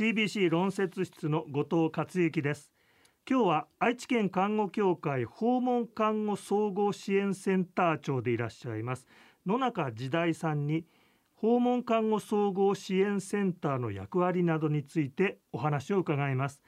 CBC 論説室の後藤克之です。今日は愛知県看護協会訪問看護総合支援センター長でいらっしゃいます。野中時代さんに訪問看護総合支援センターの役割などについてお話を伺います。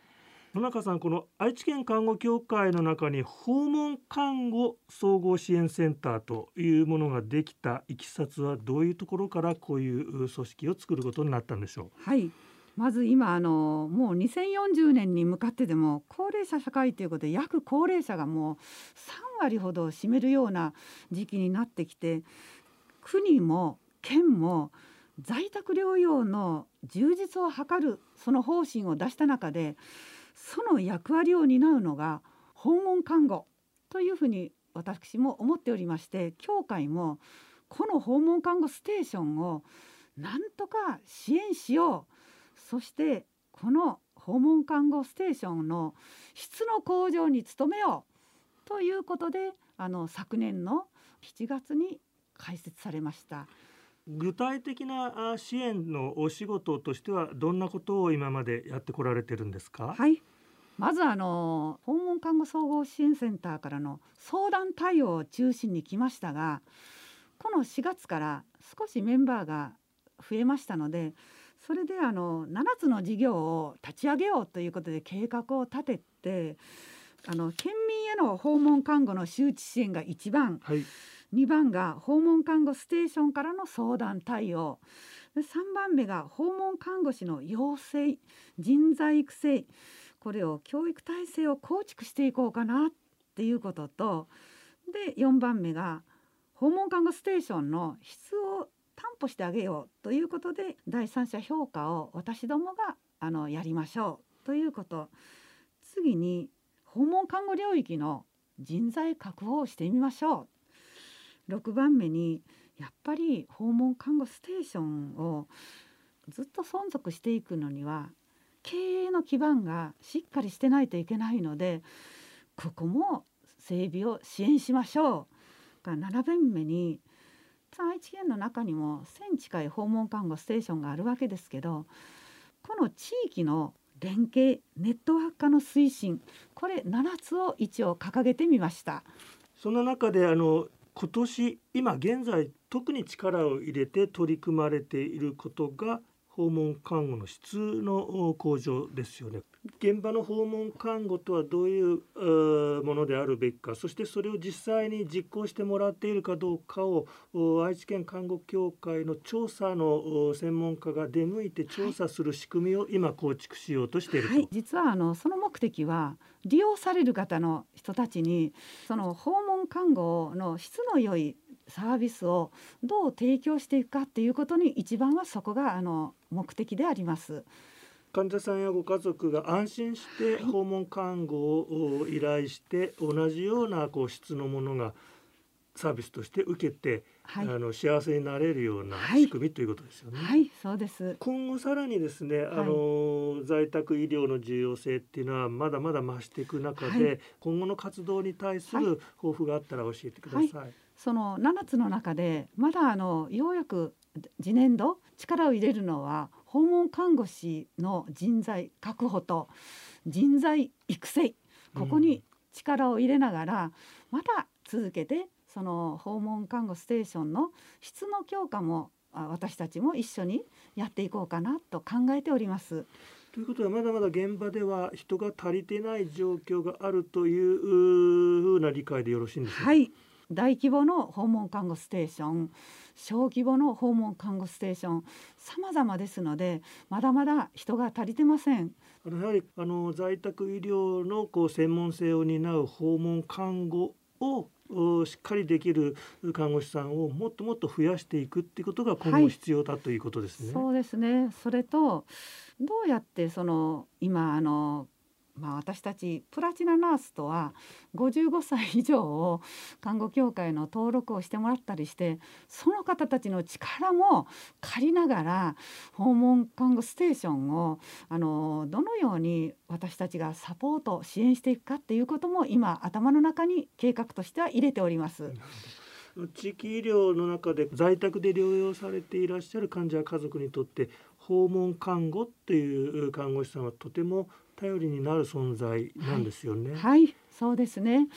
野中さんこの愛知県看護協会の中に訪問看護総合支援センターというものができたいきさつはどういうところからこういう組織を作ることになったんでしょう？はい。まず今あのもう2040年に向かってでも高齢者社会ということで約高齢者がもう3割ほど占めるような時期になってきて国も県も在宅療養の充実を図るその方針を出した中でその役割を担うのが訪問看護というふうに私も思っておりまして協会もこの訪問看護ステーションをなんとか支援しようそしてこの訪問看護ステーションの質の向上に努めようということであの昨年の7月に開設されました。具体的な支援のお仕事としてはどんなことを今までやってこられてるんですか？はい。まずあの訪問看護総合支援センターからの相談対応を中心に来ましたがこの4月から少しメンバーが増えましたのでそれであの7つの事業を立ち上げようということで計画を立ててあの県民への訪問看護の周知支援が1番、はい、2番が訪問看護ステーションからの相談対応。3番目が訪問看護師の養成人材育成これを教育体制を構築していこうかなっていうこととで4番目が訪問看護ステーションの質を担保してあげようということで第三者評価を私どもがあのやりましょうということ次に訪問看護領域の人材確保をしてみましょう6番目にやっぱり訪問看護ステーションをずっと存続していくのには経営の基盤がしっかりしてないといけないのでここも整備を支援しましょう。7番目に愛知県の中にも1,000近い訪問看護ステーションがあるわけですけどこの地域の連携ネットワーク化の推進これ7つを一応掲げてみました。その中であの今年今現在特に力を入れて取り組まれていることが訪問看護の質の向上ですよね。現場の訪問看護とはどういうものであるべきかそしてそれを実際に実行してもらっているかどうかを愛知県看護協会の調査の専門家が出向いて調査する仕組みを今構築しようとしていると、はい、実はあのその目的は利用される方の人たちにその訪問看護の質の良いサービスをどう提供していくかっていうことに一番はそこがあの目的であります。患者さんやご家族が安心して訪問看護を依頼して同じようなこう質のものがサービスとして受けて、はい、あの幸せになれるような仕組み、はい、ということですよね。はい、そうです。今後さらにですね、あの在宅医療の重要性っていうのはまだまだ増していく中で、今後の活動に対する抱負があったら教えてください。その7つの中でまだあのようやく次年度力を入れるのは訪問看護師の人材確保と人材育成ここに力を入れながら、また続けてその訪問看護ステーションの質の強化も私たちも一緒にやっていこうかなと考えております。ということはまだまだ現場では人が足りてない状況があるというふうな理解でよろしいんでしょうか？はい大規模の訪問看護ステーション小規模の訪問看護ステーション様々ですのでまだまだ人が足りてませんあのやはりあの在宅医療のこう専門性を担う訪問看護をしっかりできる看護師さんをもっともっと増やしていくっていうことが今後必要だということですね。はい、そうですね。それとどうやってその今あのまあ、私たちプラチナナースとは55歳以上を看護協会の登録をしてもらったりしてその方たちの力も借りながら訪問看護ステーションをあのどのように私たちがサポート支援していくかっていうことも今頭の中に計画としては入れております。地域医療の中で在宅で療養されていらっしゃる患者家族にとって訪問看護っていう看護師さんはとても頼りになる存在なんですよね。はい、はい、そうですね。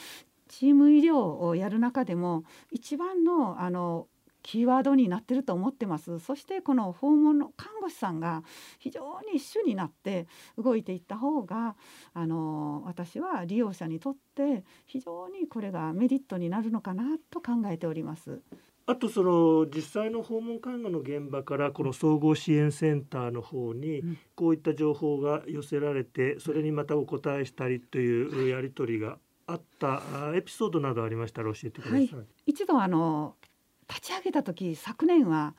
チーム医療をやる中でも一番のあのキーワードになってると思ってますそしてこの訪問の看護師さんが非常に一緒になって動いていった方があの私は利用者にとって非常にこれがメリットになるのかなと考えております。あとその実際の訪問看護の現場からこの総合支援センターの方にこういった情報が寄せられてそれにまたお答えしたりというやり取りがあったエピソードなどありましたら教えてください。はい、一度あの立ち上げた時昨年は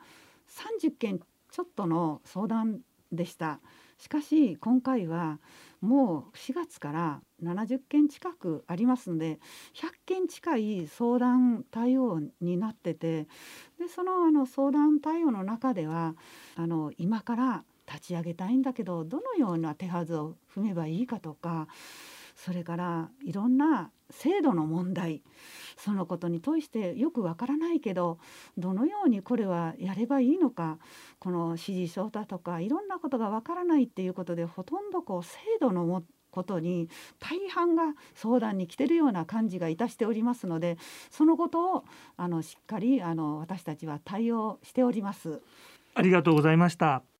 30件ちょっとの相談でしたしかし今回はもう4月から70件近くありますので100件近い相談対応になっててでそのあの相談対応の中ではあの今から立ち上げたいんだけどどのような手はずを踏めばいいかとかそれからいろんな制度の問題そのことに対してよくわからないけどどのようにこれはやればいいのかこの指示書だとかいろんなことがわからないっていうことでほとんどこう制度のもことに大半が相談に来てるような感じがいたしておりますのでそのことをあのしっかりあの私たちは対応しております。ありがとうございました。